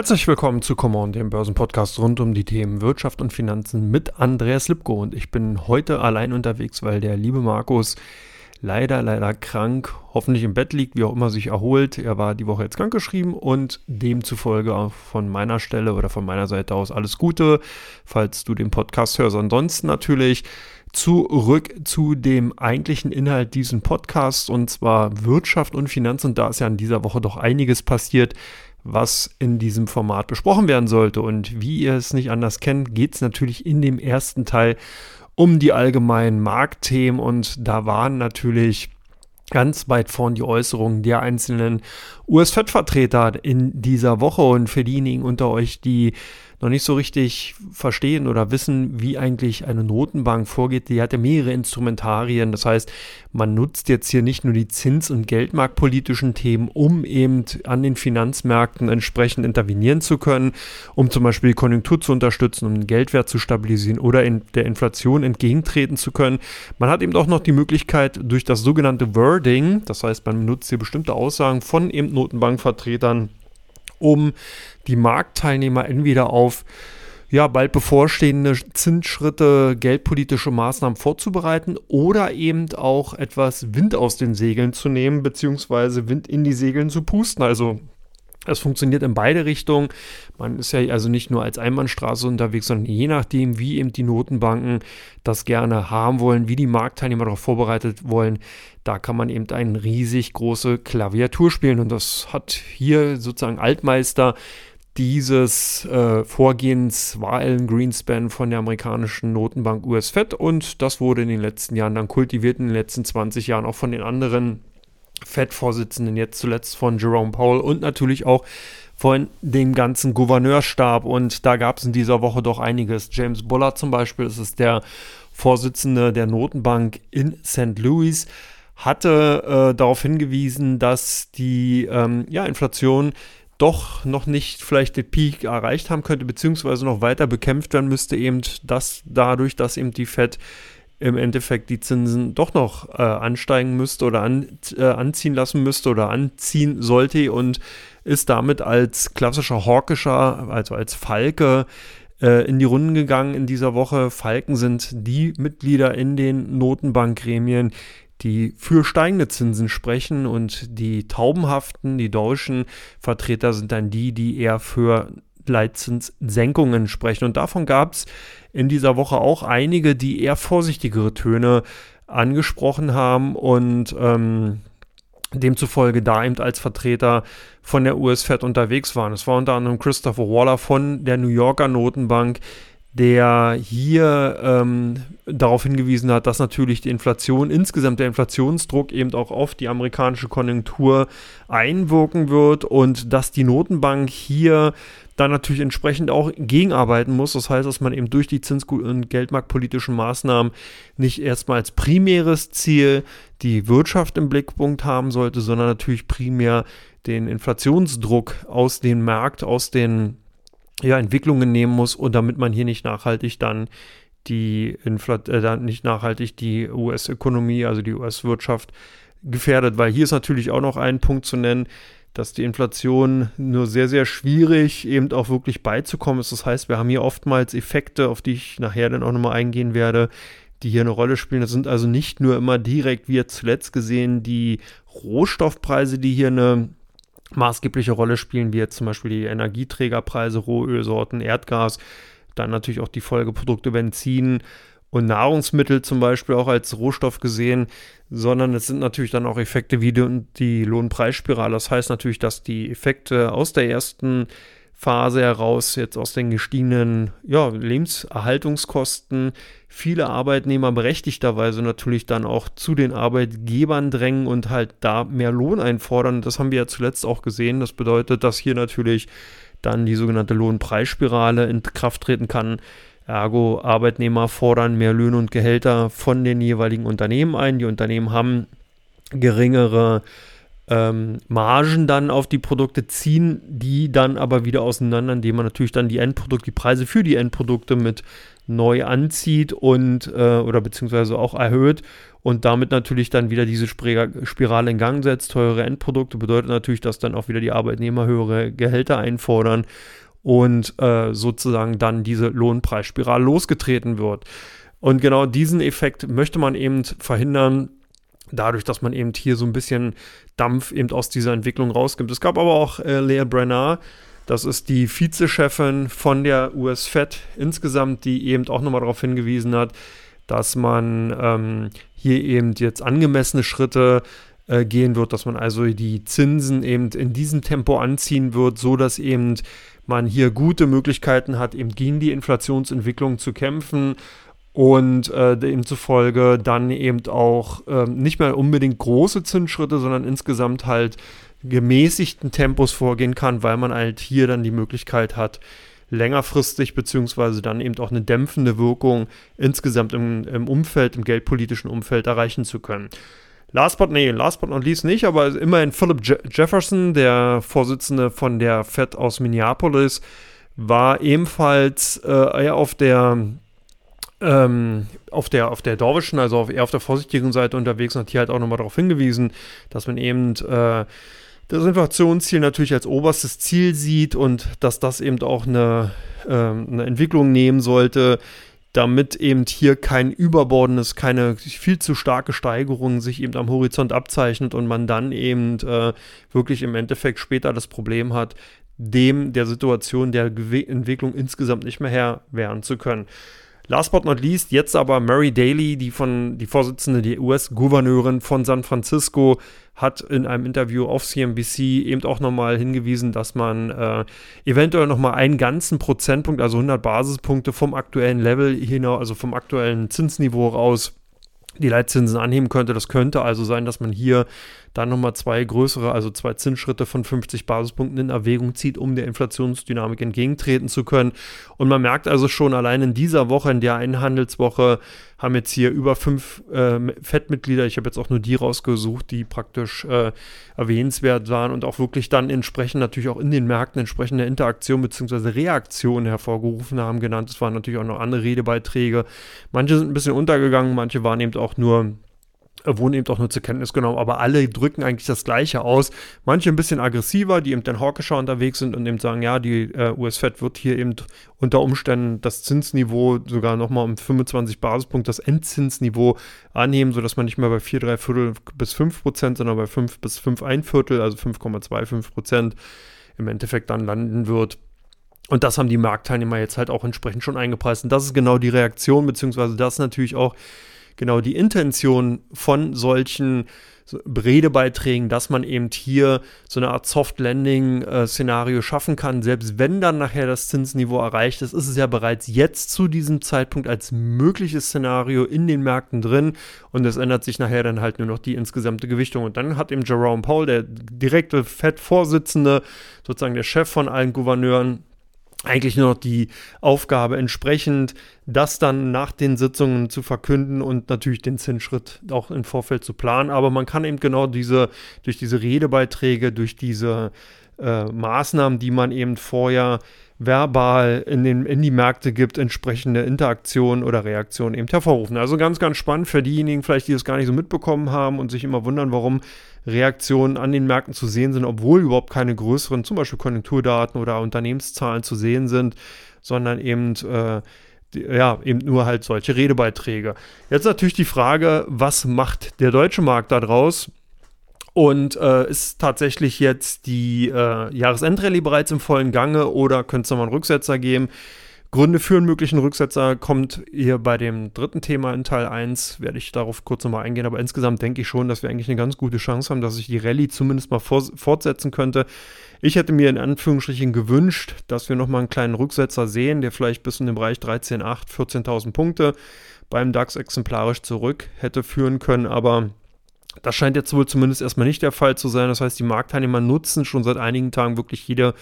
Herzlich willkommen zu Common, dem Börsenpodcast rund um die Themen Wirtschaft und Finanzen mit Andreas Lipko. Und ich bin heute allein unterwegs, weil der liebe Markus leider, leider krank, hoffentlich im Bett liegt, wie auch immer sich erholt. Er war die Woche jetzt krankgeschrieben und demzufolge auch von meiner Stelle oder von meiner Seite aus alles Gute, falls du den Podcast hörst. Ansonsten natürlich zurück zu dem eigentlichen Inhalt dieses Podcasts und zwar Wirtschaft und Finanzen. Und da ist ja in dieser Woche doch einiges passiert was in diesem Format besprochen werden sollte. Und wie ihr es nicht anders kennt, geht es natürlich in dem ersten Teil um die allgemeinen Marktthemen. Und da waren natürlich ganz weit vorn die Äußerungen der einzelnen US-Fed-Vertreter in dieser Woche. Und für diejenigen unter euch, die noch nicht so richtig verstehen oder wissen, wie eigentlich eine Notenbank vorgeht. Die hat ja mehrere Instrumentarien. Das heißt, man nutzt jetzt hier nicht nur die Zins- und Geldmarktpolitischen Themen, um eben an den Finanzmärkten entsprechend intervenieren zu können, um zum Beispiel die Konjunktur zu unterstützen, um den Geldwert zu stabilisieren oder in der Inflation entgegentreten zu können. Man hat eben auch noch die Möglichkeit durch das sogenannte Wording, das heißt, man benutzt hier bestimmte Aussagen von eben Notenbankvertretern, um die Marktteilnehmer entweder auf ja, bald bevorstehende Zinsschritte, geldpolitische Maßnahmen vorzubereiten oder eben auch etwas Wind aus den Segeln zu nehmen, beziehungsweise Wind in die Segeln zu pusten. Also es funktioniert in beide Richtungen. Man ist ja also nicht nur als Einbahnstraße unterwegs, sondern je nachdem, wie eben die Notenbanken das gerne haben wollen, wie die Marktteilnehmer darauf vorbereitet wollen, da kann man eben eine riesig große Klaviatur spielen. Und das hat hier sozusagen Altmeister dieses äh, Vorgehens war Alan Greenspan von der amerikanischen Notenbank US Fed und das wurde in den letzten Jahren dann kultiviert, in den letzten 20 Jahren auch von den anderen Fed-Vorsitzenden, jetzt zuletzt von Jerome Powell und natürlich auch von dem ganzen Gouverneurstab. Und da gab es in dieser Woche doch einiges. James Bullard zum Beispiel, das ist der Vorsitzende der Notenbank in St. Louis, hatte äh, darauf hingewiesen, dass die ähm, ja, Inflation doch noch nicht vielleicht den Peak erreicht haben könnte, beziehungsweise noch weiter bekämpft werden müsste, eben dass dadurch, dass eben die Fed im Endeffekt die Zinsen doch noch äh, ansteigen müsste oder an, äh, anziehen lassen müsste oder anziehen sollte und ist damit als klassischer Hawkischer, also als Falke, äh, in die Runden gegangen in dieser Woche. Falken sind die Mitglieder in den Notenbankgremien, die für steigende Zinsen sprechen und die taubenhaften, die deutschen Vertreter sind dann die, die eher für Leitzinssenkungen sprechen. Und davon gab es in dieser Woche auch einige, die eher vorsichtigere Töne angesprochen haben und ähm, demzufolge da eben als Vertreter von der US-Fed unterwegs waren. Es war unter anderem Christopher Waller von der New Yorker Notenbank, der hier ähm, darauf hingewiesen hat, dass natürlich die Inflation, insgesamt der Inflationsdruck eben auch auf die amerikanische Konjunktur einwirken wird und dass die Notenbank hier dann natürlich entsprechend auch gegenarbeiten muss. Das heißt, dass man eben durch die Zins- und Geldmarktpolitischen Maßnahmen nicht erstmal als primäres Ziel die Wirtschaft im Blickpunkt haben sollte, sondern natürlich primär den Inflationsdruck aus dem Markt, aus den ja, Entwicklungen nehmen muss und damit man hier nicht nachhaltig dann die Infl äh, nicht nachhaltig die US-Ökonomie, also die US-Wirtschaft gefährdet, weil hier ist natürlich auch noch ein Punkt zu nennen, dass die Inflation nur sehr, sehr schwierig eben auch wirklich beizukommen ist. Das heißt, wir haben hier oftmals Effekte, auf die ich nachher dann auch nochmal eingehen werde, die hier eine Rolle spielen. Das sind also nicht nur immer direkt, wie jetzt zuletzt gesehen, die Rohstoffpreise, die hier eine maßgebliche Rolle spielen, wie jetzt zum Beispiel die Energieträgerpreise, Rohölsorten, Erdgas, dann natürlich auch die Folgeprodukte Benzin und Nahrungsmittel zum Beispiel auch als Rohstoff gesehen, sondern es sind natürlich dann auch Effekte wie die, Lohnpreisspirale. Das heißt natürlich, dass die Effekte aus der ersten Phase heraus, jetzt aus den gestiegenen ja, Lebenserhaltungskosten, viele Arbeitnehmer berechtigterweise natürlich dann auch zu den Arbeitgebern drängen und halt da mehr Lohn einfordern. Das haben wir ja zuletzt auch gesehen. Das bedeutet, dass hier natürlich dann die sogenannte Lohnpreisspirale in Kraft treten kann. Ergo, Arbeitnehmer fordern mehr Löhne und Gehälter von den jeweiligen Unternehmen ein. Die Unternehmen haben geringere ähm, Margen dann auf die Produkte ziehen, die dann aber wieder auseinander, indem man natürlich dann die Endprodukte, die Preise für die Endprodukte mit neu anzieht und äh, oder beziehungsweise auch erhöht und damit natürlich dann wieder diese Spirale in Gang setzt. Teure Endprodukte bedeutet natürlich, dass dann auch wieder die Arbeitnehmer höhere Gehälter einfordern und äh, sozusagen dann diese Lohnpreisspirale losgetreten wird. Und genau diesen Effekt möchte man eben verhindern, dadurch, dass man eben hier so ein bisschen Dampf eben aus dieser Entwicklung rausgibt. Es gab aber auch äh, Lea Brenner, das ist die Vizechefin von der US Fed insgesamt, die eben auch nochmal darauf hingewiesen hat, dass man ähm, hier eben jetzt angemessene Schritte äh, gehen wird, dass man also die Zinsen eben in diesem Tempo anziehen wird, so dass eben man hier gute Möglichkeiten hat, eben gegen die Inflationsentwicklung zu kämpfen und äh, demzufolge dann eben auch äh, nicht mehr unbedingt große Zinsschritte, sondern insgesamt halt gemäßigten Tempos vorgehen kann, weil man halt hier dann die Möglichkeit hat, längerfristig beziehungsweise dann eben auch eine dämpfende Wirkung insgesamt im, im Umfeld, im geldpolitischen Umfeld erreichen zu können. Last but, nee, last but not least nicht, aber immerhin Philip Je Jefferson, der Vorsitzende von der Fed aus Minneapolis, war ebenfalls äh, auf der ähm, auf der, auf der Dorwischen, also auf, eher auf der vorsichtigen Seite unterwegs und hat hier halt auch nochmal darauf hingewiesen, dass man eben äh, das Inflationsziel natürlich als oberstes Ziel sieht und dass das eben auch eine, äh, eine Entwicklung nehmen sollte, damit eben hier kein überbordendes, keine viel zu starke Steigerung sich eben am Horizont abzeichnet und man dann eben äh, wirklich im Endeffekt später das Problem hat, dem der Situation der Entwicklung insgesamt nicht mehr Herr werden zu können. Last but not least, jetzt aber Mary Daly, die von die Vorsitzende der US-Gouverneurin von San Francisco, hat in einem Interview auf CNBC eben auch nochmal hingewiesen, dass man äh, eventuell nochmal einen ganzen Prozentpunkt, also 100 Basispunkte vom aktuellen Level hinaus, also vom aktuellen Zinsniveau raus die Leitzinsen anheben könnte. Das könnte also sein, dass man hier dann nochmal zwei größere, also zwei Zinsschritte von 50 Basispunkten in Erwägung zieht, um der Inflationsdynamik entgegentreten zu können. Und man merkt also schon allein in dieser Woche, in der einen Handelswoche, haben jetzt hier über fünf äh, Fettmitglieder, ich habe jetzt auch nur die rausgesucht, die praktisch äh, erwähnenswert waren und auch wirklich dann entsprechend natürlich auch in den Märkten entsprechende Interaktion bzw. Reaktion hervorgerufen haben, genannt. Es waren natürlich auch noch andere Redebeiträge. Manche sind ein bisschen untergegangen, manche waren eben auch nur wurden eben auch nur zur Kenntnis genommen, aber alle drücken eigentlich das Gleiche aus. Manche ein bisschen aggressiver, die eben dann hawkischer unterwegs sind und eben sagen, ja, die äh, US-Fed wird hier eben unter Umständen das Zinsniveau sogar nochmal um 25 Basispunkte, das Endzinsniveau anheben, sodass man nicht mehr bei 4, 3 Viertel bis 5 Prozent, sondern bei 5 bis 5 ein Viertel, also 5,25 Prozent im Endeffekt dann landen wird. Und das haben die Marktteilnehmer jetzt halt auch entsprechend schon eingepreist. Und das ist genau die Reaktion, beziehungsweise das natürlich auch genau die Intention von solchen Redebeiträgen, dass man eben hier so eine Art Soft-Landing-Szenario äh, schaffen kann. Selbst wenn dann nachher das Zinsniveau erreicht ist, ist es ja bereits jetzt zu diesem Zeitpunkt als mögliches Szenario in den Märkten drin und es ändert sich nachher dann halt nur noch die insgesamte Gewichtung. Und dann hat eben Jerome Powell, der direkte Fed-Vorsitzende, sozusagen der Chef von allen Gouverneuren, eigentlich nur noch die Aufgabe entsprechend, das dann nach den Sitzungen zu verkünden und natürlich den Zinsschritt auch im Vorfeld zu planen. Aber man kann eben genau diese, durch diese Redebeiträge, durch diese äh, Maßnahmen, die man eben vorher verbal in, den, in die Märkte gibt, entsprechende Interaktionen oder Reaktionen eben hervorrufen. Also ganz, ganz spannend für diejenigen vielleicht, die das gar nicht so mitbekommen haben und sich immer wundern, warum Reaktionen an den Märkten zu sehen sind, obwohl überhaupt keine größeren, zum Beispiel Konjunkturdaten oder Unternehmenszahlen zu sehen sind, sondern eben äh, ja, eben nur halt solche Redebeiträge. Jetzt natürlich die Frage, was macht der deutsche Markt daraus? Und äh, ist tatsächlich jetzt die äh, Jahresendrallye bereits im vollen Gange oder könnte es nochmal einen Rücksetzer geben? Gründe für einen möglichen Rücksetzer kommt hier bei dem dritten Thema in Teil 1, werde ich darauf kurz nochmal eingehen, aber insgesamt denke ich schon, dass wir eigentlich eine ganz gute Chance haben, dass sich die Rallye zumindest mal fortsetzen könnte. Ich hätte mir in Anführungsstrichen gewünscht, dass wir nochmal einen kleinen Rücksetzer sehen, der vielleicht bis in den Bereich 13.8, 14.000 Punkte beim DAX exemplarisch zurück hätte führen können, aber das scheint jetzt wohl zumindest erstmal nicht der Fall zu sein. Das heißt, die Marktteilnehmer nutzen schon seit einigen Tagen wirklich jede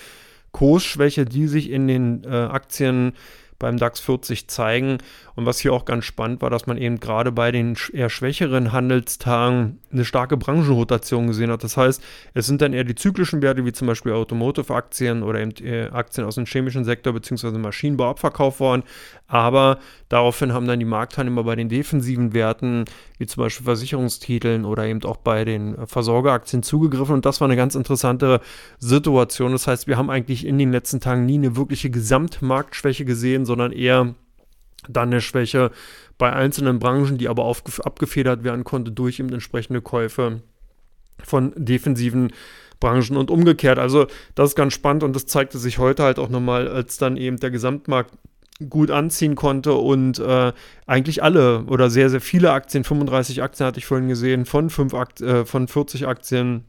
Kursschwäche, die sich in den äh, Aktien beim DAX 40 zeigen. Und was hier auch ganz spannend war, dass man eben gerade bei den eher schwächeren Handelstagen eine starke Branchenrotation gesehen hat. Das heißt, es sind dann eher die zyklischen Werte, wie zum Beispiel Automotive-Aktien oder eben äh, Aktien aus dem chemischen Sektor bzw. Maschinenbau abverkauft worden. Aber daraufhin haben dann die Marktteilnehmer bei den defensiven Werten, wie zum Beispiel Versicherungstiteln oder eben auch bei den Versorgeraktien zugegriffen. Und das war eine ganz interessante Situation. Das heißt, wir haben eigentlich in den letzten Tagen nie eine wirkliche Gesamtmarktschwäche gesehen, sondern eher dann eine Schwäche bei einzelnen Branchen, die aber abgefedert werden konnte durch eben entsprechende Käufe von defensiven Branchen und umgekehrt. Also das ist ganz spannend und das zeigte sich heute halt auch nochmal, als dann eben der Gesamtmarkt gut anziehen konnte und äh, eigentlich alle oder sehr, sehr viele Aktien, 35 Aktien hatte ich vorhin gesehen, von, 5 Akt, äh, von 40 Aktien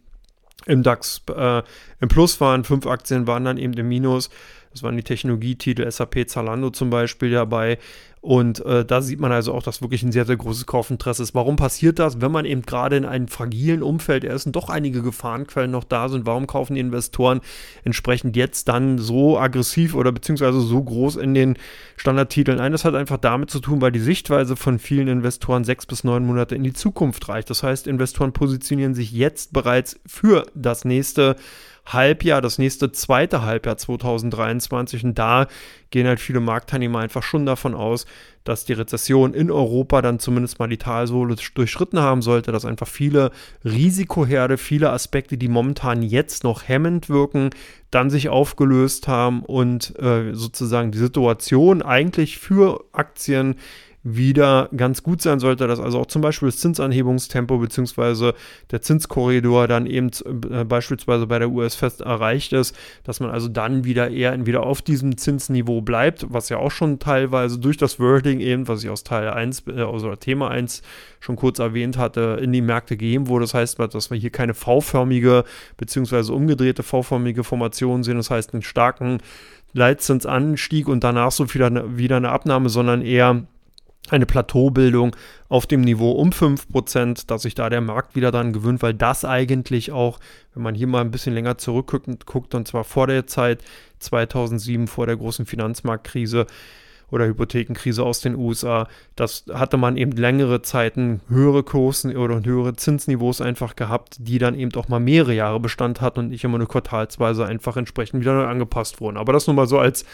im DAX äh, im Plus waren, 5 Aktien waren dann eben im Minus. Das waren die Technologietitel SAP Zalando zum Beispiel dabei. Und äh, da sieht man also auch, dass wirklich ein sehr, sehr großes Kaufinteresse ist. Warum passiert das? Wenn man eben gerade in einem fragilen Umfeld ist und doch einige Gefahrenquellen noch da sind, warum kaufen die Investoren entsprechend jetzt dann so aggressiv oder beziehungsweise so groß in den Standardtiteln ein? Das hat einfach damit zu tun, weil die Sichtweise von vielen Investoren sechs bis neun Monate in die Zukunft reicht. Das heißt, Investoren positionieren sich jetzt bereits für das nächste Halbjahr, das nächste zweite Halbjahr 2023. Und da gehen halt viele Marktteilnehmer einfach schon davon aus, dass die Rezession in Europa dann zumindest mal die Talsohle durchschritten haben sollte, dass einfach viele Risikoherde, viele Aspekte, die momentan jetzt noch hemmend wirken, dann sich aufgelöst haben und äh, sozusagen die Situation eigentlich für Aktien wieder ganz gut sein sollte, dass also auch zum Beispiel das Zinsanhebungstempo bzw. der Zinskorridor dann eben äh, beispielsweise bei der US fest erreicht ist, dass man also dann wieder eher entweder auf diesem Zinsniveau bleibt, was ja auch schon teilweise durch das Wording eben, was ich aus Teil 1, äh, also Thema 1 schon kurz erwähnt hatte, in die Märkte gegeben wurde. Das heißt, dass wir hier keine V-förmige bzw. umgedrehte V-förmige Formation sehen, das heißt einen starken Leitzinsanstieg und danach so wieder, wieder eine Abnahme, sondern eher eine Plateaubildung auf dem Niveau um 5%, dass sich da der Markt wieder dran gewöhnt, weil das eigentlich auch, wenn man hier mal ein bisschen länger zurückguckt, guckt, und zwar vor der Zeit 2007, vor der großen Finanzmarktkrise oder Hypothekenkrise aus den USA, das hatte man eben längere Zeiten höhere Kursen oder höhere Zinsniveaus einfach gehabt, die dann eben auch mal mehrere Jahre Bestand hatten und nicht immer nur quartalsweise einfach entsprechend wieder neu angepasst wurden. Aber das nur mal so als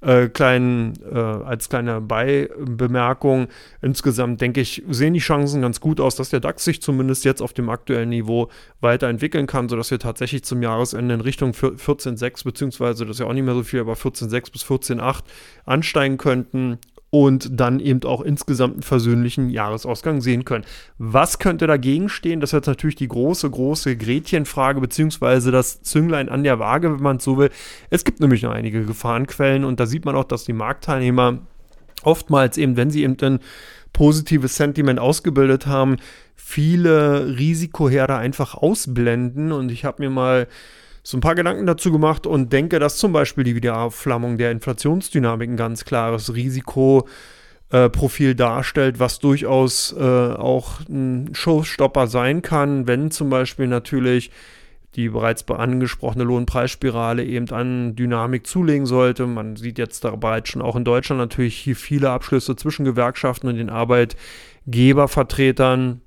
äh, kleinen, äh, als kleine Beibemerkung. Insgesamt denke ich, sehen die Chancen ganz gut aus, dass der DAX sich zumindest jetzt auf dem aktuellen Niveau weiterentwickeln kann, sodass wir tatsächlich zum Jahresende in Richtung 14,6 beziehungsweise das ist ja auch nicht mehr so viel, aber 14,6 bis 14,8 ansteigen könnten und dann eben auch insgesamt einen versöhnlichen Jahresausgang sehen können. Was könnte dagegen stehen? Das ist jetzt natürlich die große, große Gretchenfrage, beziehungsweise das Zünglein an der Waage, wenn man es so will. Es gibt nämlich noch einige Gefahrenquellen und da sieht man auch, dass die Marktteilnehmer oftmals eben, wenn sie eben ein positives Sentiment ausgebildet haben, viele Risikoherde einfach ausblenden und ich habe mir mal so ein paar Gedanken dazu gemacht und denke, dass zum Beispiel die Wiederaufflammung der Inflationsdynamik ein ganz klares Risikoprofil äh, darstellt, was durchaus äh, auch ein Showstopper sein kann, wenn zum Beispiel natürlich die bereits angesprochene Lohnpreisspirale eben an Dynamik zulegen sollte. Man sieht jetzt da bereits schon auch in Deutschland natürlich hier viele Abschlüsse zwischen Gewerkschaften und den Arbeitgebervertretern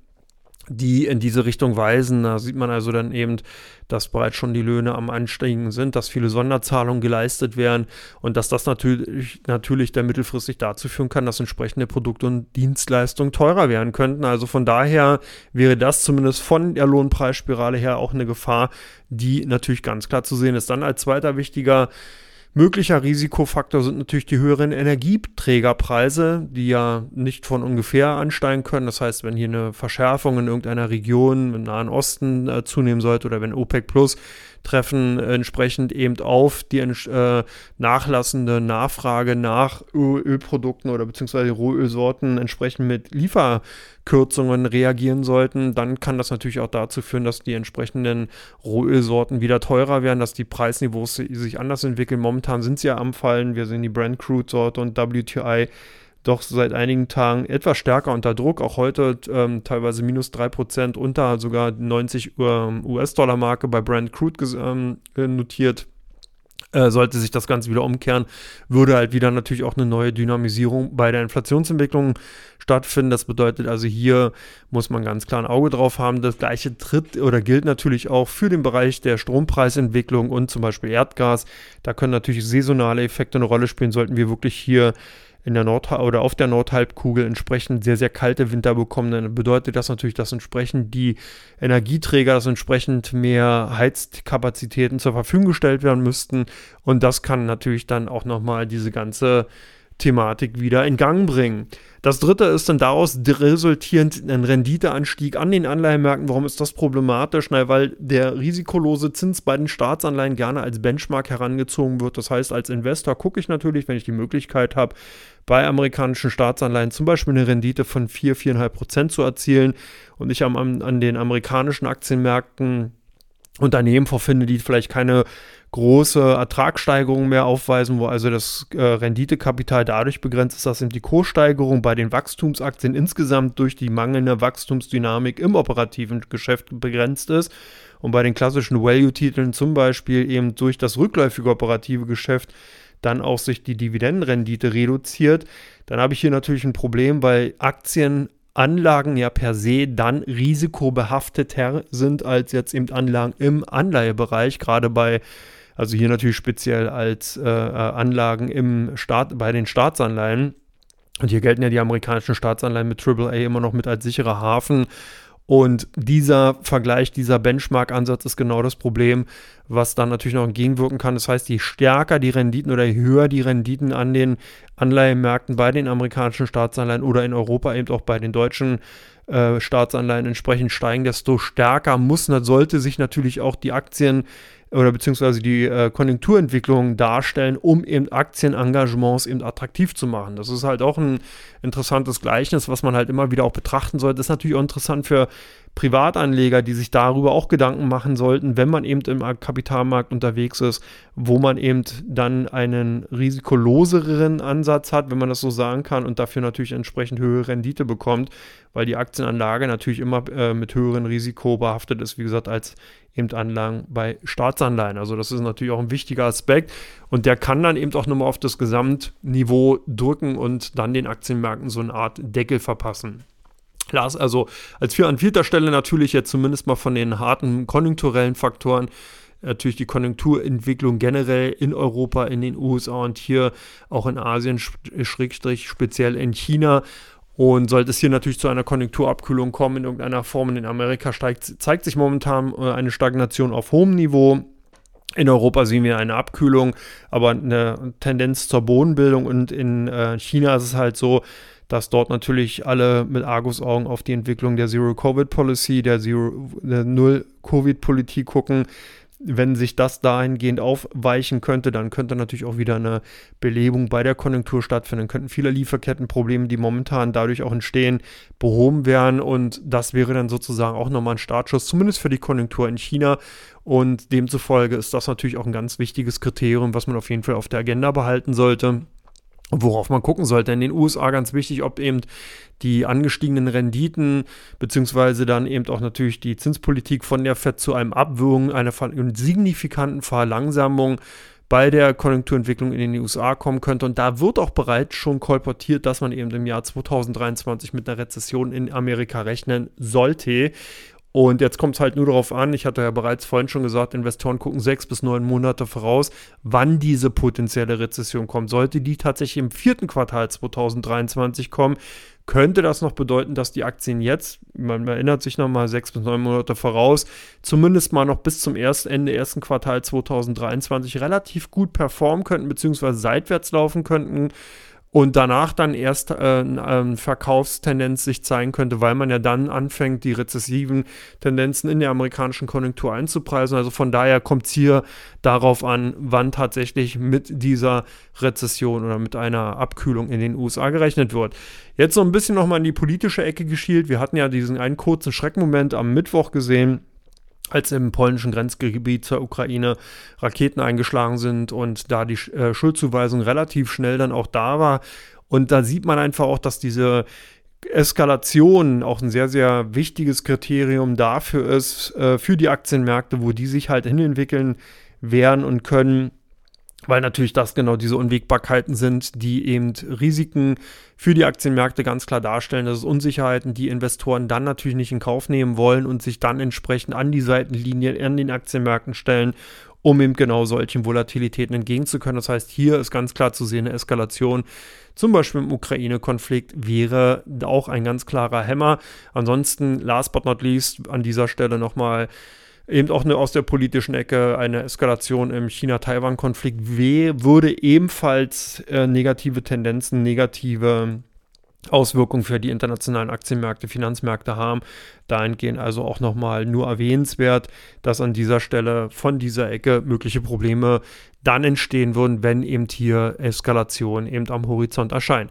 die in diese Richtung weisen. Da sieht man also dann eben, dass bereits schon die Löhne am Ansteigen sind, dass viele Sonderzahlungen geleistet werden und dass das natürlich, natürlich dann mittelfristig dazu führen kann, dass entsprechende Produkte und Dienstleistungen teurer werden könnten. Also von daher wäre das zumindest von der Lohnpreisspirale her auch eine Gefahr, die natürlich ganz klar zu sehen ist. Dann als zweiter wichtiger Möglicher Risikofaktor sind natürlich die höheren Energieträgerpreise, die ja nicht von ungefähr ansteigen können. Das heißt, wenn hier eine Verschärfung in irgendeiner Region im Nahen Osten äh, zunehmen sollte oder wenn OPEC Plus treffen entsprechend eben auf die äh, nachlassende Nachfrage nach Öl Ölprodukten oder beziehungsweise Rohölsorten entsprechend mit Lieferkürzungen reagieren sollten, dann kann das natürlich auch dazu führen, dass die entsprechenden Rohölsorten wieder teurer werden, dass die Preisniveaus sich anders entwickeln. Momentan sind sie ja am Fallen. Wir sehen die Brand Crude Sorte und WTI doch seit einigen Tagen etwas stärker unter Druck. Auch heute ähm, teilweise minus 3% unter sogar 90 ähm, US-Dollar-Marke bei Brand Crude ähm, notiert. äh, sollte sich das Ganze wieder umkehren, würde halt wieder natürlich auch eine neue Dynamisierung bei der Inflationsentwicklung stattfinden. Das bedeutet also, hier muss man ganz klar ein Auge drauf haben. Das gleiche tritt oder gilt natürlich auch für den Bereich der Strompreisentwicklung und zum Beispiel Erdgas. Da können natürlich saisonale Effekte eine Rolle spielen, sollten wir wirklich hier in der Nord oder auf der Nordhalbkugel entsprechend sehr, sehr kalte Winter bekommen, dann bedeutet das natürlich, dass entsprechend die Energieträger, dass entsprechend mehr Heizkapazitäten zur Verfügung gestellt werden müssten. Und das kann natürlich dann auch nochmal diese ganze Thematik wieder in Gang bringen. Das dritte ist dann daraus resultierend ein Renditeanstieg an den Anleihenmärkten. Warum ist das problematisch? Na, weil der risikolose Zins bei den Staatsanleihen gerne als Benchmark herangezogen wird. Das heißt, als Investor gucke ich natürlich, wenn ich die Möglichkeit habe, bei amerikanischen Staatsanleihen zum Beispiel eine Rendite von 4, 4,5 Prozent zu erzielen und ich am, an den amerikanischen Aktienmärkten Unternehmen vorfinde, die vielleicht keine große Ertragssteigerung mehr aufweisen, wo also das äh, Renditekapital dadurch begrenzt ist, dass eben die Kurssteigerung bei den Wachstumsaktien insgesamt durch die mangelnde Wachstumsdynamik im operativen Geschäft begrenzt ist. Und bei den klassischen Value-Titeln zum Beispiel eben durch das rückläufige operative Geschäft dann auch sich die Dividendenrendite reduziert, dann habe ich hier natürlich ein Problem, weil Aktien Anlagen ja per se dann risikobehafteter sind als jetzt eben Anlagen im Anleihebereich, gerade bei, also hier natürlich speziell als äh, Anlagen im Staat, bei den Staatsanleihen. Und hier gelten ja die amerikanischen Staatsanleihen mit AAA immer noch mit als sicherer Hafen. Und dieser Vergleich, dieser Benchmark-Ansatz ist genau das Problem, was dann natürlich noch entgegenwirken kann. Das heißt, je stärker die Renditen oder je höher die Renditen an den Anleihenmärkten bei den amerikanischen Staatsanleihen oder in Europa eben auch bei den deutschen äh, Staatsanleihen entsprechend steigen, desto stärker muss, sollte sich natürlich auch die Aktien oder beziehungsweise die äh, Konjunkturentwicklung darstellen, um eben Aktienengagements eben attraktiv zu machen. Das ist halt auch ein interessantes Gleichnis, was man halt immer wieder auch betrachten sollte. Das ist natürlich auch interessant für Privatanleger, die sich darüber auch Gedanken machen sollten, wenn man eben im Kapitalmarkt unterwegs ist, wo man eben dann einen risikoloseren Ansatz hat, wenn man das so sagen kann, und dafür natürlich entsprechend höhere Rendite bekommt, weil die Aktienanlage natürlich immer äh, mit höherem Risiko behaftet ist, wie gesagt, als eben Anlagen bei Staatsanleihen. Also das ist natürlich auch ein wichtiger Aspekt und der kann dann eben auch nochmal auf das Gesamtniveau drücken und dann den Aktienmärkten so eine Art Deckel verpassen. Lars, also als vier an vierter Stelle natürlich jetzt zumindest mal von den harten konjunkturellen Faktoren natürlich die Konjunkturentwicklung generell in Europa, in den USA und hier auch in Asien, schrägstrich speziell in China. Und sollte es hier natürlich zu einer Konjunkturabkühlung kommen in irgendeiner Form, in Amerika steigt, zeigt sich momentan äh, eine Stagnation auf hohem Niveau. In Europa sehen wir eine Abkühlung, aber eine Tendenz zur Bodenbildung. Und in äh, China ist es halt so, dass dort natürlich alle mit Argusaugen auf die Entwicklung der Zero-Covid-Policy, der, der Null-Covid-Politik gucken. Wenn sich das dahingehend aufweichen könnte, dann könnte natürlich auch wieder eine Belebung bei der Konjunktur stattfinden. Dann könnten viele Lieferkettenprobleme, die momentan dadurch auch entstehen, behoben werden. Und das wäre dann sozusagen auch nochmal ein Startschuss, zumindest für die Konjunktur in China. Und demzufolge ist das natürlich auch ein ganz wichtiges Kriterium, was man auf jeden Fall auf der Agenda behalten sollte. Worauf man gucken sollte. In den USA ganz wichtig, ob eben die angestiegenen Renditen, beziehungsweise dann eben auch natürlich die Zinspolitik von der FED zu einem Abwürgen, einer signifikanten Verlangsamung bei der Konjunkturentwicklung in den USA kommen könnte. Und da wird auch bereits schon kolportiert, dass man eben im Jahr 2023 mit einer Rezession in Amerika rechnen sollte. Und jetzt kommt es halt nur darauf an, ich hatte ja bereits vorhin schon gesagt, Investoren gucken sechs bis neun Monate voraus, wann diese potenzielle Rezession kommt. Sollte die tatsächlich im vierten Quartal 2023 kommen, könnte das noch bedeuten, dass die Aktien jetzt, man erinnert sich nochmal sechs bis neun Monate voraus, zumindest mal noch bis zum ersten, Ende ersten Quartal 2023 relativ gut performen könnten, beziehungsweise seitwärts laufen könnten und danach dann erst äh, eine Verkaufstendenz sich zeigen könnte, weil man ja dann anfängt, die rezessiven Tendenzen in der amerikanischen Konjunktur einzupreisen. Also von daher kommt es hier darauf an, wann tatsächlich mit dieser Rezession oder mit einer Abkühlung in den USA gerechnet wird. Jetzt so ein bisschen nochmal in die politische Ecke geschielt. Wir hatten ja diesen einen kurzen Schreckmoment am Mittwoch gesehen als im polnischen Grenzgebiet zur Ukraine Raketen eingeschlagen sind und da die äh, Schuldzuweisung relativ schnell dann auch da war. Und da sieht man einfach auch, dass diese Eskalation auch ein sehr, sehr wichtiges Kriterium dafür ist, äh, für die Aktienmärkte, wo die sich halt hinentwickeln werden und können, weil natürlich das genau diese Unwägbarkeiten sind, die eben Risiken für die Aktienmärkte ganz klar darstellen. Das ist Unsicherheiten, die Investoren dann natürlich nicht in Kauf nehmen wollen und sich dann entsprechend an die Seitenlinie an den Aktienmärkten stellen, um eben genau solchen Volatilitäten entgegenzukommen. Das heißt, hier ist ganz klar zu sehen, eine Eskalation, zum Beispiel im Ukraine-Konflikt, wäre auch ein ganz klarer Hämmer. Ansonsten, last but not least, an dieser Stelle nochmal eben auch eine, aus der politischen Ecke eine Eskalation im China-Taiwan-Konflikt würde ebenfalls äh, negative Tendenzen, negative Auswirkungen für die internationalen Aktienmärkte, Finanzmärkte haben. Dahingehend also auch nochmal nur erwähnenswert, dass an dieser Stelle von dieser Ecke mögliche Probleme dann entstehen würden, wenn eben hier Eskalation eben am Horizont erscheint.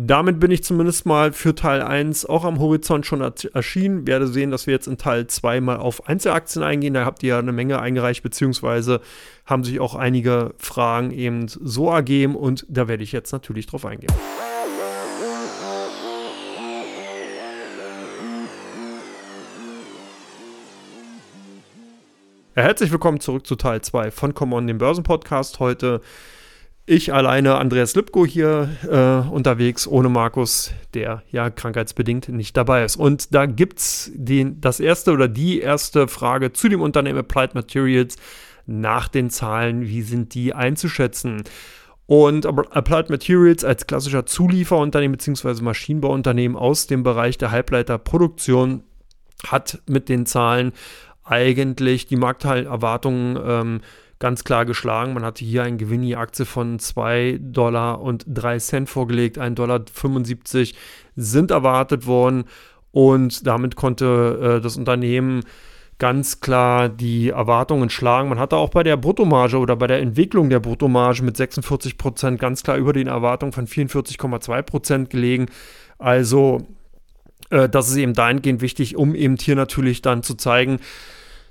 Damit bin ich zumindest mal für Teil 1 auch am Horizont schon erschienen. Werde sehen, dass wir jetzt in Teil 2 mal auf Einzelaktien eingehen. Da habt ihr ja eine Menge eingereicht, beziehungsweise haben sich auch einige Fragen eben so ergeben und da werde ich jetzt natürlich drauf eingehen. herzlich willkommen zurück zu Teil 2 von Come On, dem Börsenpodcast. Heute ich alleine, Andreas Lipko hier äh, unterwegs, ohne Markus, der ja krankheitsbedingt nicht dabei ist. Und da gibt es das erste oder die erste Frage zu dem Unternehmen Applied Materials nach den Zahlen. Wie sind die einzuschätzen? Und Applied Materials als klassischer Zulieferunternehmen bzw. Maschinenbauunternehmen aus dem Bereich der Halbleiterproduktion hat mit den Zahlen eigentlich die Markterwartungen ähm, ganz klar geschlagen. Man hatte hier ein Gewinn je Aktie von 2 Dollar und 3 Cent vorgelegt, 1 Dollar 75 sind erwartet worden und damit konnte äh, das Unternehmen ganz klar die Erwartungen schlagen. Man hatte auch bei der Bruttomarge oder bei der Entwicklung der Bruttomarge mit 46 Prozent ganz klar über den Erwartungen von 44,2 Prozent gelegen. Also äh, das ist eben dahingehend wichtig, um eben hier natürlich dann zu zeigen,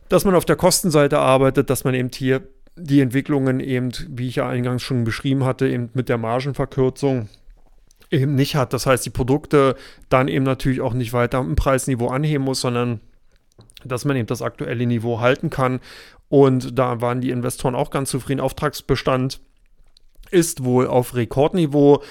dass man auf der Kostenseite arbeitet, dass man eben hier die Entwicklungen eben, wie ich ja eingangs schon beschrieben hatte, eben mit der Margenverkürzung eben nicht hat. Das heißt, die Produkte dann eben natürlich auch nicht weiter im Preisniveau anheben muss, sondern dass man eben das aktuelle Niveau halten kann. Und da waren die Investoren auch ganz zufrieden. Auftragsbestand ist wohl auf Rekordniveau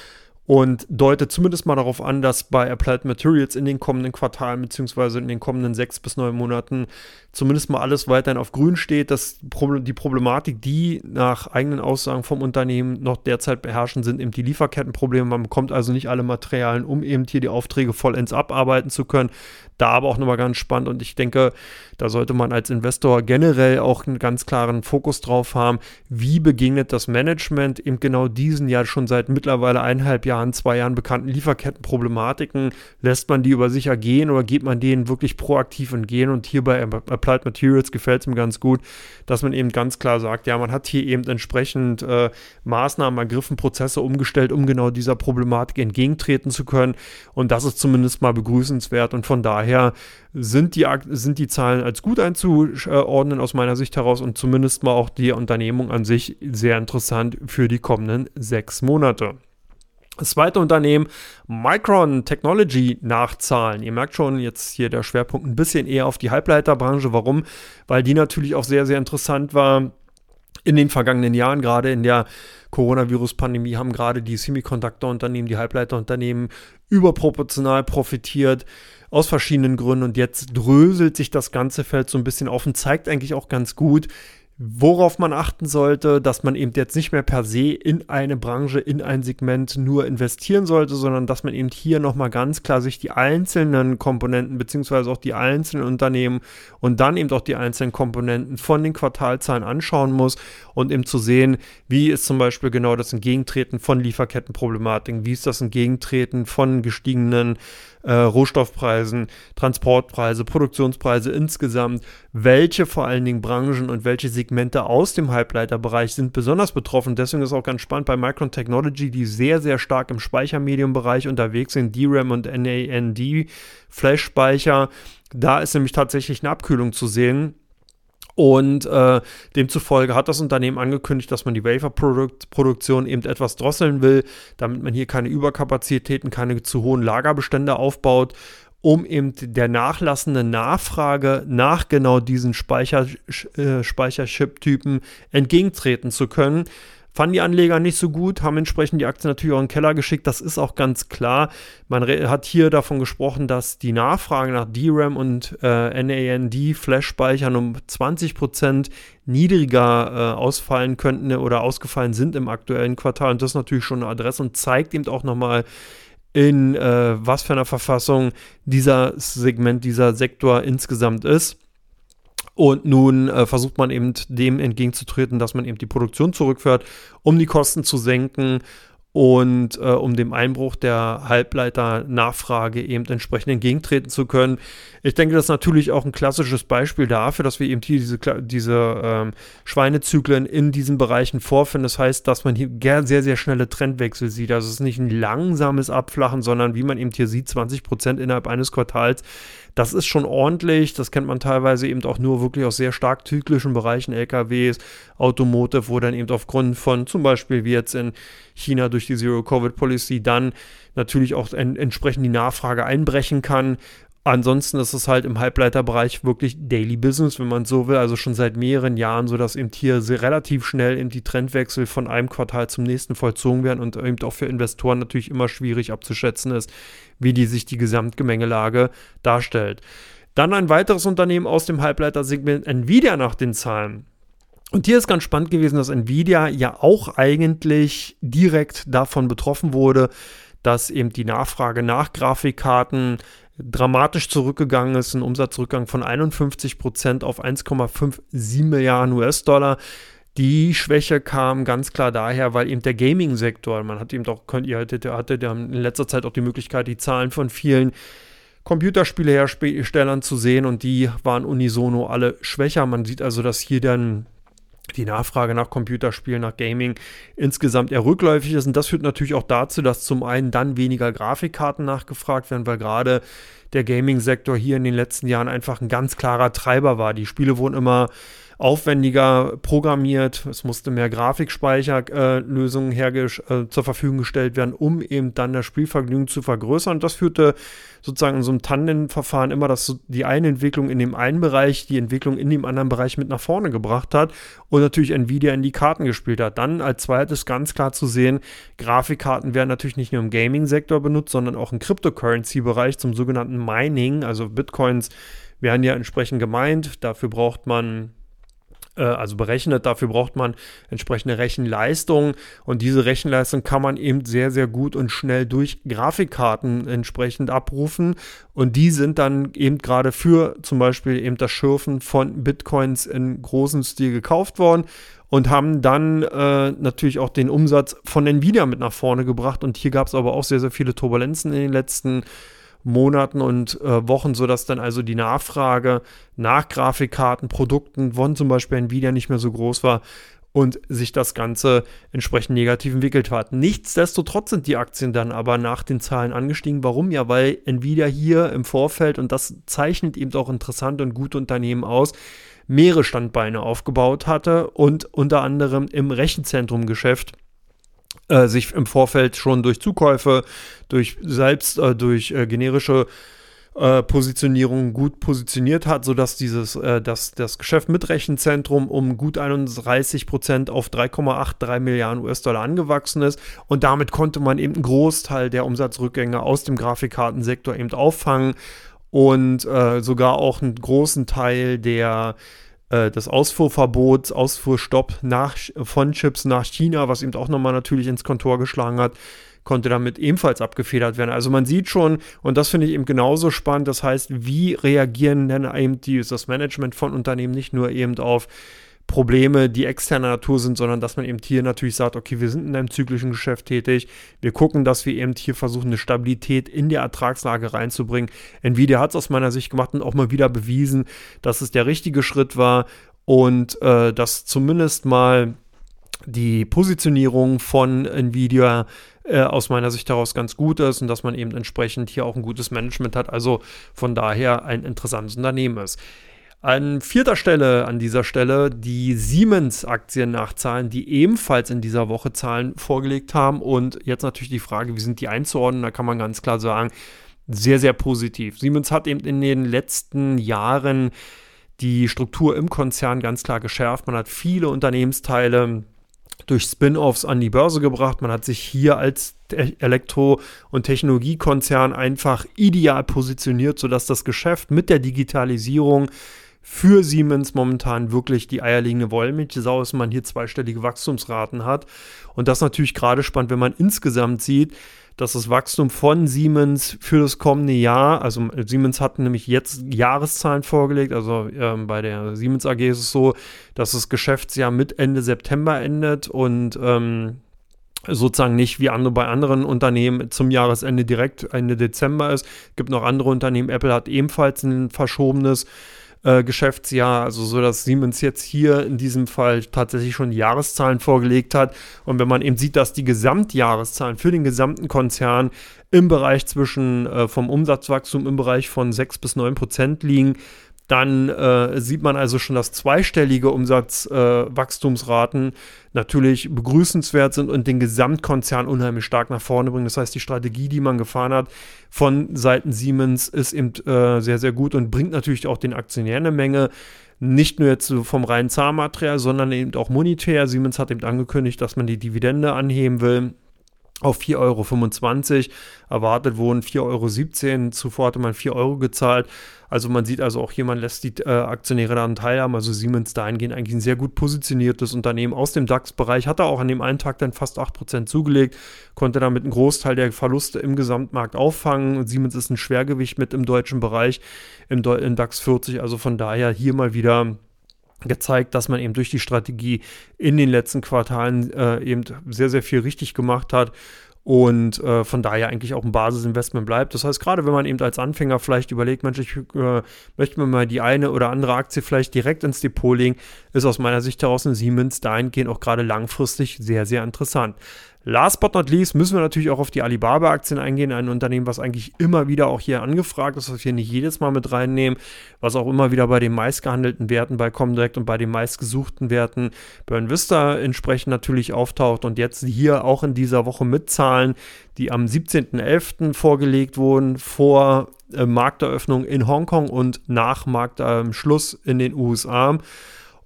und deutet zumindest mal darauf an, dass bei Applied Materials in den kommenden Quartalen beziehungsweise in den kommenden sechs bis neun Monaten zumindest mal alles weiterhin auf grün steht, dass die Problematik, die nach eigenen Aussagen vom Unternehmen noch derzeit beherrschen, sind eben die Lieferkettenprobleme. Man bekommt also nicht alle Materialien, um eben hier die Aufträge vollends abarbeiten zu können. Da aber auch nochmal ganz spannend und ich denke, da sollte man als Investor generell auch einen ganz klaren Fokus drauf haben, wie begegnet das Management eben genau diesen ja schon seit mittlerweile eineinhalb Jahren, zwei Jahren bekannten Lieferkettenproblematiken. Lässt man die über sich ergehen oder geht man denen wirklich proaktiv entgehen? Und hier bei Applied Materials gefällt es mir ganz gut, dass man eben ganz klar sagt, ja, man hat hier eben entsprechend äh, Maßnahmen ergriffen, Prozesse umgestellt, um genau dieser Problematik entgegentreten zu können. Und das ist zumindest mal begrüßenswert und von daher daher sind die, sind die Zahlen als gut einzuordnen aus meiner Sicht heraus und zumindest mal auch die Unternehmung an sich sehr interessant für die kommenden sechs Monate. Das zweite Unternehmen, Micron Technology nachzahlen. Ihr merkt schon, jetzt hier der Schwerpunkt ein bisschen eher auf die Halbleiterbranche. Warum? Weil die natürlich auch sehr, sehr interessant war in den vergangenen Jahren, gerade in der Coronavirus-Pandemie, haben gerade die Semiconductor-Unternehmen, die Halbleiterunternehmen überproportional profitiert aus verschiedenen Gründen. Und jetzt dröselt sich das ganze Feld so ein bisschen auf und zeigt eigentlich auch ganz gut, Worauf man achten sollte, dass man eben jetzt nicht mehr per se in eine Branche, in ein Segment nur investieren sollte, sondern dass man eben hier nochmal ganz klar sich die einzelnen Komponenten beziehungsweise auch die einzelnen Unternehmen und dann eben auch die einzelnen Komponenten von den Quartalzahlen anschauen muss und eben zu sehen, wie ist zum Beispiel genau das Entgegentreten von Lieferkettenproblematiken, wie ist das Entgegentreten von gestiegenen äh, Rohstoffpreisen, Transportpreise, Produktionspreise insgesamt, welche vor allen Dingen Branchen und welche Segmente aus dem Halbleiterbereich sind besonders betroffen. Deswegen ist auch ganz spannend bei Micron Technology, die sehr, sehr stark im Speichermediumbereich unterwegs sind, DRAM und NAND, Flash-Speicher. Da ist nämlich tatsächlich eine Abkühlung zu sehen und äh, demzufolge hat das Unternehmen angekündigt, dass man die Wafer-Produktion eben etwas drosseln will, damit man hier keine Überkapazitäten, keine zu hohen Lagerbestände aufbaut, um eben der nachlassenden Nachfrage nach genau diesen Speicher, äh, Speicherchip-Typen entgegentreten zu können Fanden die Anleger nicht so gut, haben entsprechend die Aktie natürlich auch in den Keller geschickt. Das ist auch ganz klar. Man hat hier davon gesprochen, dass die Nachfrage nach DRAM und äh, NAND Flash-Speichern um 20% niedriger äh, ausfallen könnten oder ausgefallen sind im aktuellen Quartal. Und das ist natürlich schon eine Adresse und zeigt eben auch nochmal, in äh, was für einer Verfassung dieser Segment, dieser Sektor insgesamt ist. Und nun äh, versucht man eben dem entgegenzutreten, dass man eben die Produktion zurückfährt, um die Kosten zu senken und äh, um dem Einbruch der Halbleiternachfrage eben entsprechend entgegentreten zu können. Ich denke, das ist natürlich auch ein klassisches Beispiel dafür, dass wir eben hier diese, diese ähm, Schweinezyklen in diesen Bereichen vorfinden. Das heißt, dass man hier sehr, sehr schnelle Trendwechsel sieht. Also es ist nicht ein langsames Abflachen, sondern wie man eben hier sieht, 20 Prozent innerhalb eines Quartals. Das ist schon ordentlich. Das kennt man teilweise eben auch nur wirklich aus sehr stark zyklischen Bereichen, LKWs, Automotive, wo dann eben aufgrund von zum Beispiel wie jetzt in China durch die Zero-Covid-Policy dann natürlich auch en entsprechend die Nachfrage einbrechen kann. Ansonsten ist es halt im Halbleiterbereich wirklich Daily Business, wenn man so will, also schon seit mehreren Jahren, so dass eben hier relativ schnell eben die Trendwechsel von einem Quartal zum nächsten vollzogen werden und eben auch für Investoren natürlich immer schwierig abzuschätzen ist, wie die sich die Gesamtgemengelage darstellt. Dann ein weiteres Unternehmen aus dem Halbleitersegment Nvidia nach den Zahlen. Und hier ist ganz spannend gewesen, dass Nvidia ja auch eigentlich direkt davon betroffen wurde, dass eben die Nachfrage nach Grafikkarten dramatisch zurückgegangen ist, ein Umsatzrückgang von 51 Prozent auf 1,57 Milliarden US-Dollar. Die Schwäche kam ganz klar daher, weil eben der Gaming-Sektor, man hat eben auch, könnt, ihr hattet, hatte in letzter Zeit auch die Möglichkeit, die Zahlen von vielen Computerspieleherstellern zu sehen und die waren unisono alle schwächer. Man sieht also, dass hier dann die Nachfrage nach Computerspielen, nach Gaming insgesamt eher rückläufig ist. Und das führt natürlich auch dazu, dass zum einen dann weniger Grafikkarten nachgefragt werden, weil gerade der Gaming-Sektor hier in den letzten Jahren einfach ein ganz klarer Treiber war. Die Spiele wurden immer aufwendiger programmiert. Es musste mehr Grafikspeicherlösungen äh, äh, zur Verfügung gestellt werden, um eben dann das Spielvergnügen zu vergrößern. Und das führte sozusagen in so einem Tandem-Verfahren immer, dass so die eine Entwicklung in dem einen Bereich die Entwicklung in dem anderen Bereich mit nach vorne gebracht hat und natürlich Nvidia in die Karten gespielt hat. Dann als zweites ganz klar zu sehen, Grafikkarten werden natürlich nicht nur im Gaming-Sektor benutzt, sondern auch im Cryptocurrency-Bereich zum sogenannten Mining, also Bitcoins werden ja entsprechend gemeint. Dafür braucht man also berechnet. Dafür braucht man entsprechende Rechenleistung. Und diese Rechenleistung kann man eben sehr, sehr gut und schnell durch Grafikkarten entsprechend abrufen. Und die sind dann eben gerade für zum Beispiel eben das Schürfen von Bitcoins in großem Stil gekauft worden und haben dann äh, natürlich auch den Umsatz von Nvidia mit nach vorne gebracht. Und hier gab es aber auch sehr, sehr viele Turbulenzen in den letzten Jahren Monaten und äh, Wochen, sodass dann also die Nachfrage nach Grafikkarten, Produkten von zum Beispiel Nvidia nicht mehr so groß war und sich das Ganze entsprechend negativ entwickelt hat. Nichtsdestotrotz sind die Aktien dann aber nach den Zahlen angestiegen. Warum? Ja, weil Nvidia hier im Vorfeld, und das zeichnet eben auch interessante und gute Unternehmen aus, mehrere Standbeine aufgebaut hatte und unter anderem im Rechenzentrumgeschäft äh, sich im Vorfeld schon durch Zukäufe, durch selbst, äh, durch äh, generische äh, Positionierung gut positioniert hat, sodass dieses, äh, das, das Geschäft mit Rechenzentrum um gut 31 Prozent auf 3,83 Milliarden US-Dollar angewachsen ist. Und damit konnte man eben einen Großteil der Umsatzrückgänge aus dem Grafikkartensektor eben auffangen und äh, sogar auch einen großen Teil der das Ausfuhrverbot, Ausfuhrstopp nach, von Chips nach China, was eben auch nochmal natürlich ins Kontor geschlagen hat, konnte damit ebenfalls abgefedert werden. Also man sieht schon, und das finde ich eben genauso spannend, das heißt, wie reagieren denn eben die, das Management von Unternehmen nicht nur eben auf Probleme, die externer Natur sind, sondern dass man eben hier natürlich sagt, okay, wir sind in einem zyklischen Geschäft tätig, wir gucken, dass wir eben hier versuchen, eine Stabilität in die Ertragslage reinzubringen. Nvidia hat es aus meiner Sicht gemacht und auch mal wieder bewiesen, dass es der richtige Schritt war und äh, dass zumindest mal die Positionierung von Nvidia äh, aus meiner Sicht heraus ganz gut ist und dass man eben entsprechend hier auch ein gutes Management hat, also von daher ein interessantes Unternehmen ist. An vierter Stelle an dieser Stelle die Siemens-Aktien nachzahlen, die ebenfalls in dieser Woche Zahlen vorgelegt haben. Und jetzt natürlich die Frage, wie sind die einzuordnen? Da kann man ganz klar sagen, sehr, sehr positiv. Siemens hat eben in den letzten Jahren die Struktur im Konzern ganz klar geschärft. Man hat viele Unternehmensteile durch Spin-offs an die Börse gebracht. Man hat sich hier als Elektro- und Technologiekonzern einfach ideal positioniert, sodass das Geschäft mit der Digitalisierung für Siemens momentan wirklich die eierlegende Wollmilchsau ist, man hier zweistellige Wachstumsraten hat. Und das natürlich gerade spannend, wenn man insgesamt sieht, dass das Wachstum von Siemens für das kommende Jahr, also Siemens hat nämlich jetzt Jahreszahlen vorgelegt, also ähm, bei der Siemens AG ist es so, dass das Geschäftsjahr mit Ende September endet und ähm, sozusagen nicht wie andere bei anderen Unternehmen zum Jahresende direkt Ende Dezember ist. Es gibt noch andere Unternehmen, Apple hat ebenfalls ein verschobenes äh, Geschäftsjahr, also so, dass Siemens jetzt hier in diesem Fall tatsächlich schon Jahreszahlen vorgelegt hat. Und wenn man eben sieht, dass die Gesamtjahreszahlen für den gesamten Konzern im Bereich zwischen äh, vom Umsatzwachstum im Bereich von 6 bis 9 Prozent liegen, dann äh, sieht man also schon, dass zweistellige Umsatzwachstumsraten äh, natürlich begrüßenswert sind und den Gesamtkonzern unheimlich stark nach vorne bringen. Das heißt, die Strategie, die man gefahren hat von Seiten Siemens, ist eben äh, sehr, sehr gut und bringt natürlich auch den Aktionären eine Menge. Nicht nur jetzt vom reinen Zahnmaterial, sondern eben auch monetär. Siemens hat eben angekündigt, dass man die Dividende anheben will auf 4,25 Euro. Erwartet wurden 4,17 Euro. Zuvor hatte man 4 Euro gezahlt. Also man sieht also auch hier, man lässt die äh, Aktionäre daran teilhaben. Also Siemens dahingehend eigentlich ein sehr gut positioniertes Unternehmen aus dem DAX-Bereich. Hat er auch an dem einen Tag dann fast 8% zugelegt, konnte damit einen Großteil der Verluste im Gesamtmarkt auffangen. Siemens ist ein Schwergewicht mit im deutschen Bereich, im, im DAX 40. Also von daher hier mal wieder gezeigt, dass man eben durch die Strategie in den letzten Quartalen äh, eben sehr, sehr viel richtig gemacht hat und äh, von daher eigentlich auch ein Basisinvestment bleibt. Das heißt, gerade wenn man eben als Anfänger vielleicht überlegt, Mensch, ich äh, möchte mir mal die eine oder andere Aktie vielleicht direkt ins Depot legen, ist aus meiner Sicht heraus ein Siemens dahingehend auch gerade langfristig sehr, sehr interessant. Last but not least müssen wir natürlich auch auf die Alibaba-Aktien eingehen, ein Unternehmen, was eigentlich immer wieder auch hier angefragt ist, was wir nicht jedes Mal mit reinnehmen, was auch immer wieder bei den meistgehandelten Werten bei Comdirect und bei den meistgesuchten Werten Burn Vista entsprechend natürlich auftaucht und jetzt hier auch in dieser Woche mit Zahlen, die am 17.11. vorgelegt wurden, vor äh, Markteröffnung in Hongkong und nach Marktschluss äh, in den USA.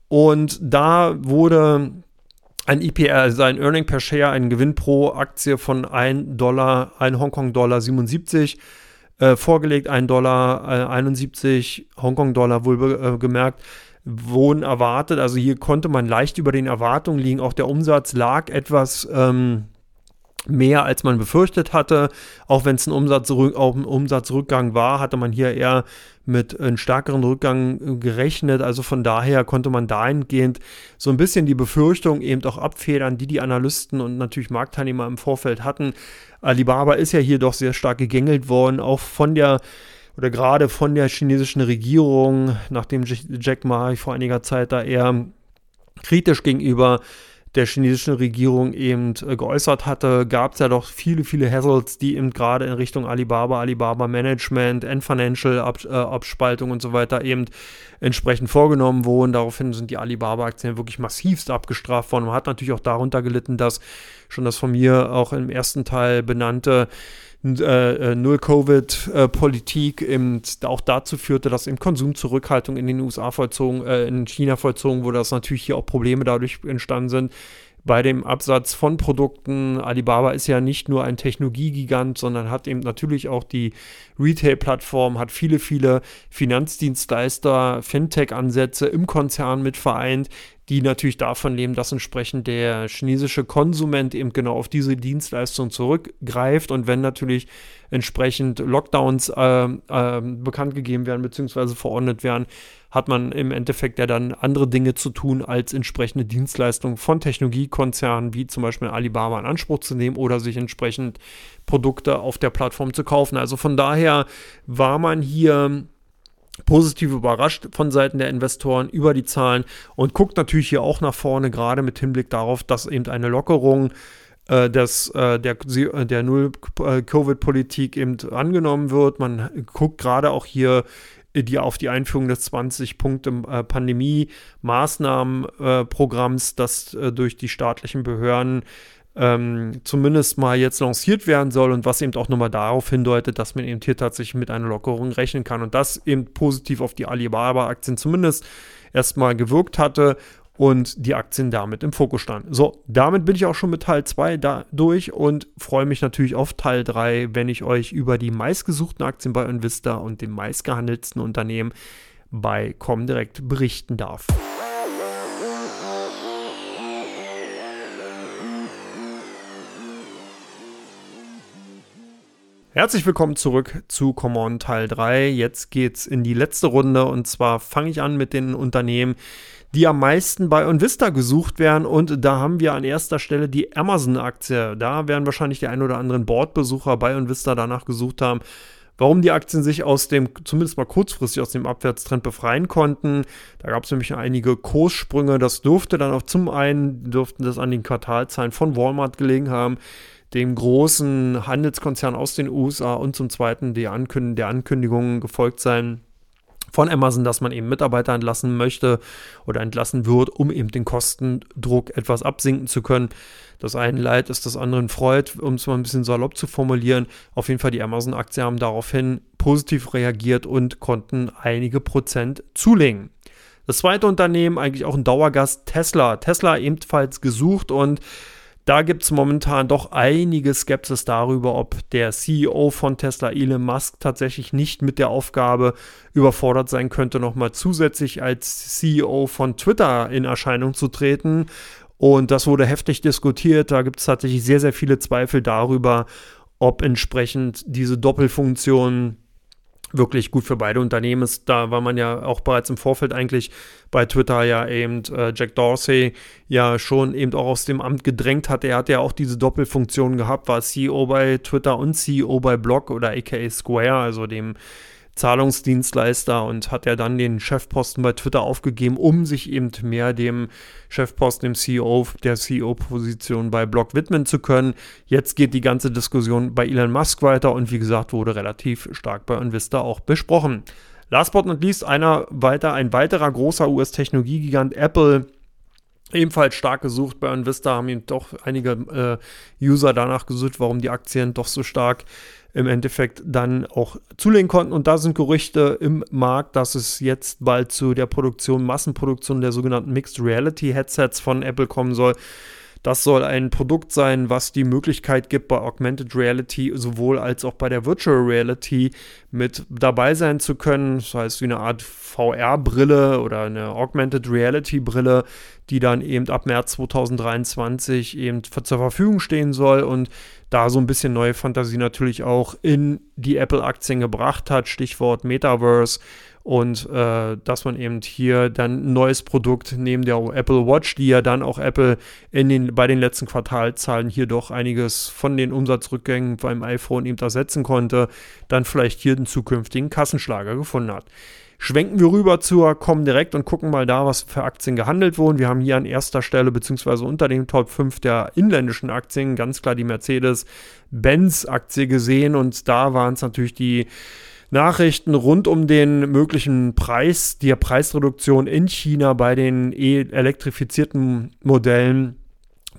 Und da wurde ein IPR, also ein Earning per Share, ein Gewinn pro Aktie von 1 Dollar, 1 Hongkong-Dollar 77 äh, vorgelegt, 1 Dollar äh, 71 Hongkong-Dollar wohl äh, gemerkt, wurden erwartet. Also hier konnte man leicht über den Erwartungen liegen. Auch der Umsatz lag etwas ähm, mehr, als man befürchtet hatte. Auch wenn es ein, Umsatz, auch ein Umsatzrückgang war, hatte man hier eher mit einem stärkeren Rückgang äh, gerechnet. Also von daher konnte man dahingehend so ein bisschen die Befürchtung eben auch abfedern, die die Analysten und natürlich Marktteilnehmer im Vorfeld hatten. Alibaba ist ja hier doch sehr stark gegängelt worden, auch von der oder gerade von der chinesischen Regierung, nachdem Jack Ma vor einiger Zeit da eher kritisch gegenüber der chinesischen Regierung eben äh, geäußert hatte, gab es ja doch viele, viele Hassles, die eben gerade in Richtung Alibaba, Alibaba Management, End Financial Ab, äh, Abspaltung und so weiter eben entsprechend vorgenommen wurden. Daraufhin sind die Alibaba-Aktien wirklich massivst abgestraft worden. Man hat natürlich auch darunter gelitten, dass schon das von mir auch im ersten Teil benannte äh, äh, Null-Covid-Politik eben auch dazu führte, dass eben Konsumzurückhaltung in den USA vollzogen, äh, in China vollzogen wurde, dass natürlich hier auch Probleme dadurch entstanden sind bei dem Absatz von Produkten. Alibaba ist ja nicht nur ein Technologiegigant, sondern hat eben natürlich auch die Retail-Plattform, hat viele, viele Finanzdienstleister, Fintech-Ansätze im Konzern mit vereint, die natürlich davon leben, dass entsprechend der chinesische Konsument eben genau auf diese Dienstleistung zurückgreift und wenn natürlich entsprechend Lockdowns äh, äh, bekannt gegeben werden bzw. verordnet werden, hat man im Endeffekt ja dann andere Dinge zu tun, als entsprechende Dienstleistungen von Technologiekonzernen wie zum Beispiel Alibaba in Anspruch zu nehmen oder sich entsprechend Produkte auf der Plattform zu kaufen. Also von daher war man hier positiv überrascht von Seiten der Investoren über die Zahlen und guckt natürlich hier auch nach vorne, gerade mit Hinblick darauf, dass eben eine Lockerung äh, des, äh, der, der Null-Covid-Politik eben angenommen wird. Man guckt gerade auch hier die auf die Einführung des 20-Punkte-Pandemie-Maßnahmenprogramms, das äh, durch die staatlichen Behörden ähm, zumindest mal jetzt lanciert werden soll und was eben auch nochmal darauf hindeutet, dass man eben hier tatsächlich mit einer Lockerung rechnen kann und das eben positiv auf die Alibaba-Aktien zumindest erstmal gewirkt hatte und die Aktien damit im Fokus standen. So, damit bin ich auch schon mit Teil 2 da durch und freue mich natürlich auf Teil 3, wenn ich euch über die meistgesuchten Aktien bei Invista und den meistgehandelten Unternehmen bei Comdirect berichten darf. Herzlich willkommen zurück zu Common Teil 3. Jetzt geht's in die letzte Runde und zwar fange ich an mit den Unternehmen, die am meisten bei Onvista gesucht werden und da haben wir an erster Stelle die Amazon-Aktie. Da werden wahrscheinlich die ein oder anderen Bordbesucher bei Onvista danach gesucht haben, warum die Aktien sich aus dem, zumindest mal kurzfristig aus dem Abwärtstrend befreien konnten. Da gab es nämlich einige Kurssprünge. Das durfte dann auch zum einen, dürften das an den Quartalzahlen von Walmart gelegen haben dem großen Handelskonzern aus den USA und zum zweiten die Ankünd der Ankündigung gefolgt sein von Amazon, dass man eben Mitarbeiter entlassen möchte oder entlassen wird, um eben den Kostendruck etwas absinken zu können. Das eine Leid ist das anderen freut, um es mal ein bisschen salopp zu formulieren. Auf jeden Fall die Amazon-Aktien haben daraufhin positiv reagiert und konnten einige Prozent zulegen. Das zweite Unternehmen, eigentlich auch ein Dauergast, Tesla. Tesla ebenfalls gesucht und da gibt es momentan doch einige Skepsis darüber, ob der CEO von Tesla, Elon Musk, tatsächlich nicht mit der Aufgabe überfordert sein könnte, nochmal zusätzlich als CEO von Twitter in Erscheinung zu treten. Und das wurde heftig diskutiert. Da gibt es tatsächlich sehr, sehr viele Zweifel darüber, ob entsprechend diese Doppelfunktion wirklich gut für beide Unternehmen ist. Da war man ja auch bereits im Vorfeld eigentlich bei Twitter ja eben äh, Jack Dorsey ja schon eben auch aus dem Amt gedrängt hat. Er hat ja auch diese Doppelfunktion gehabt, war CEO bei Twitter und CEO bei Block oder aka Square, also dem Zahlungsdienstleister und hat ja dann den Chefposten bei Twitter aufgegeben, um sich eben mehr dem Chefposten, dem CEO, der CEO-Position bei Block widmen zu können. Jetzt geht die ganze Diskussion bei Elon Musk weiter und wie gesagt, wurde relativ stark bei Invista auch besprochen. Last but not least, einer weiter, ein weiterer großer US-Technologiegigant Apple ebenfalls stark gesucht bei Invista, haben ihm doch einige äh, User danach gesucht, warum die Aktien doch so stark im Endeffekt dann auch zulegen konnten. Und da sind Gerüchte im Markt, dass es jetzt bald zu der Produktion, Massenproduktion der sogenannten Mixed Reality Headsets von Apple kommen soll. Das soll ein Produkt sein, was die Möglichkeit gibt, bei Augmented Reality sowohl als auch bei der Virtual Reality mit dabei sein zu können. Das heißt, wie eine Art VR-Brille oder eine Augmented Reality-Brille, die dann eben ab März 2023 eben zur Verfügung stehen soll und da so ein bisschen neue Fantasie natürlich auch in die Apple-Aktien gebracht hat. Stichwort Metaverse und äh, dass man eben hier dann ein neues Produkt neben der Apple Watch, die ja dann auch Apple in den, bei den letzten Quartalzahlen hier doch einiges von den Umsatzrückgängen beim iPhone eben ersetzen konnte, dann vielleicht hier den zukünftigen Kassenschlager gefunden hat. Schwenken wir rüber zur Comdirect und gucken mal da, was für Aktien gehandelt wurden. Wir haben hier an erster Stelle beziehungsweise unter den Top 5 der inländischen Aktien ganz klar die Mercedes-Benz-Aktie gesehen und da waren es natürlich die Nachrichten rund um den möglichen Preis, die Preisreduktion in China bei den elektrifizierten Modellen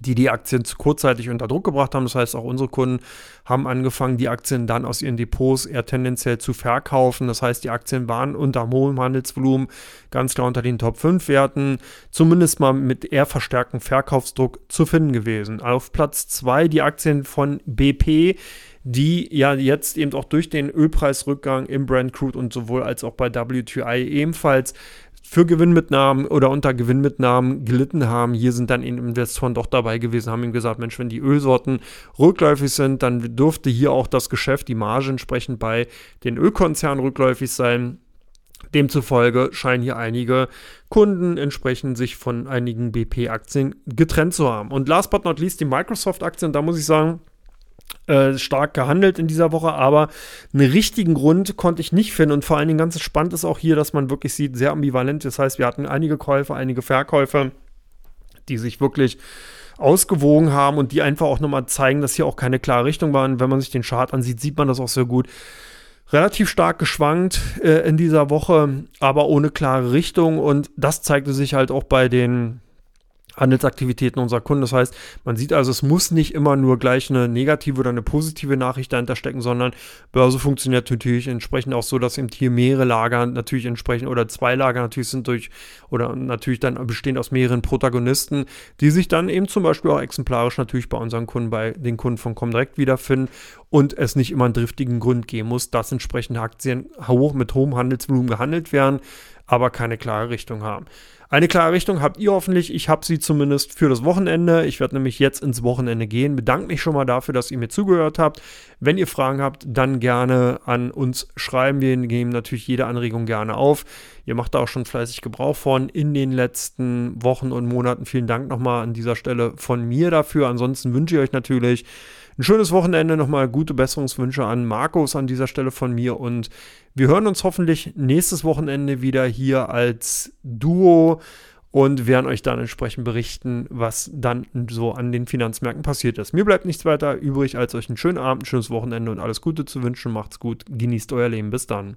die die Aktien zu kurzzeitig unter Druck gebracht haben. Das heißt, auch unsere Kunden haben angefangen, die Aktien dann aus ihren Depots eher tendenziell zu verkaufen. Das heißt, die Aktien waren unter hohem Handelsvolumen ganz klar unter den Top 5 Werten, zumindest mal mit eher verstärktem Verkaufsdruck zu finden gewesen. Auf Platz 2 die Aktien von BP die ja jetzt eben auch durch den Ölpreisrückgang im Brand Crude und sowohl als auch bei WTI ebenfalls für Gewinnmitnahmen oder unter Gewinnmitnahmen gelitten haben. Hier sind dann Investoren doch dabei gewesen, haben ihm gesagt, Mensch, wenn die Ölsorten rückläufig sind, dann dürfte hier auch das Geschäft, die Marge entsprechend bei den Ölkonzernen rückläufig sein. Demzufolge scheinen hier einige Kunden entsprechend sich von einigen BP-Aktien getrennt zu haben. Und last but not least die Microsoft-Aktien, da muss ich sagen, äh, stark gehandelt in dieser Woche, aber einen richtigen Grund konnte ich nicht finden. Und vor allen Dingen ganz spannend ist auch hier, dass man wirklich sieht, sehr ambivalent. Das heißt, wir hatten einige Käufer, einige Verkäufer, die sich wirklich ausgewogen haben und die einfach auch nochmal zeigen, dass hier auch keine klare Richtung war. Und wenn man sich den Chart ansieht, sieht man das auch sehr gut. Relativ stark geschwankt äh, in dieser Woche, aber ohne klare Richtung. Und das zeigte sich halt auch bei den Handelsaktivitäten unserer Kunden. Das heißt, man sieht also, es muss nicht immer nur gleich eine negative oder eine positive Nachricht dahinter stecken, sondern Börse funktioniert natürlich entsprechend auch so, dass eben hier mehrere Lager natürlich entsprechend oder zwei Lager natürlich sind durch oder natürlich dann bestehend aus mehreren Protagonisten, die sich dann eben zum Beispiel auch exemplarisch natürlich bei unseren Kunden, bei den Kunden von Comdirect wiederfinden und es nicht immer einen driftigen Grund geben muss, dass entsprechende Aktien hoch mit hohem Handelsvolumen gehandelt werden, aber keine klare Richtung haben. Eine klare Richtung habt ihr hoffentlich. Ich habe sie zumindest für das Wochenende. Ich werde nämlich jetzt ins Wochenende gehen. Bedanke mich schon mal dafür, dass ihr mir zugehört habt. Wenn ihr Fragen habt, dann gerne an uns schreiben. Wir nehmen natürlich jede Anregung gerne auf. Ihr macht da auch schon fleißig Gebrauch von in den letzten Wochen und Monaten. Vielen Dank nochmal an dieser Stelle von mir dafür. Ansonsten wünsche ich euch natürlich ein schönes Wochenende, nochmal gute Besserungswünsche an Markus an dieser Stelle von mir und wir hören uns hoffentlich nächstes Wochenende wieder hier als Duo und werden euch dann entsprechend berichten, was dann so an den Finanzmärkten passiert ist. Mir bleibt nichts weiter übrig, als euch einen schönen Abend, ein schönes Wochenende und alles Gute zu wünschen. Macht's gut, genießt euer Leben. Bis dann.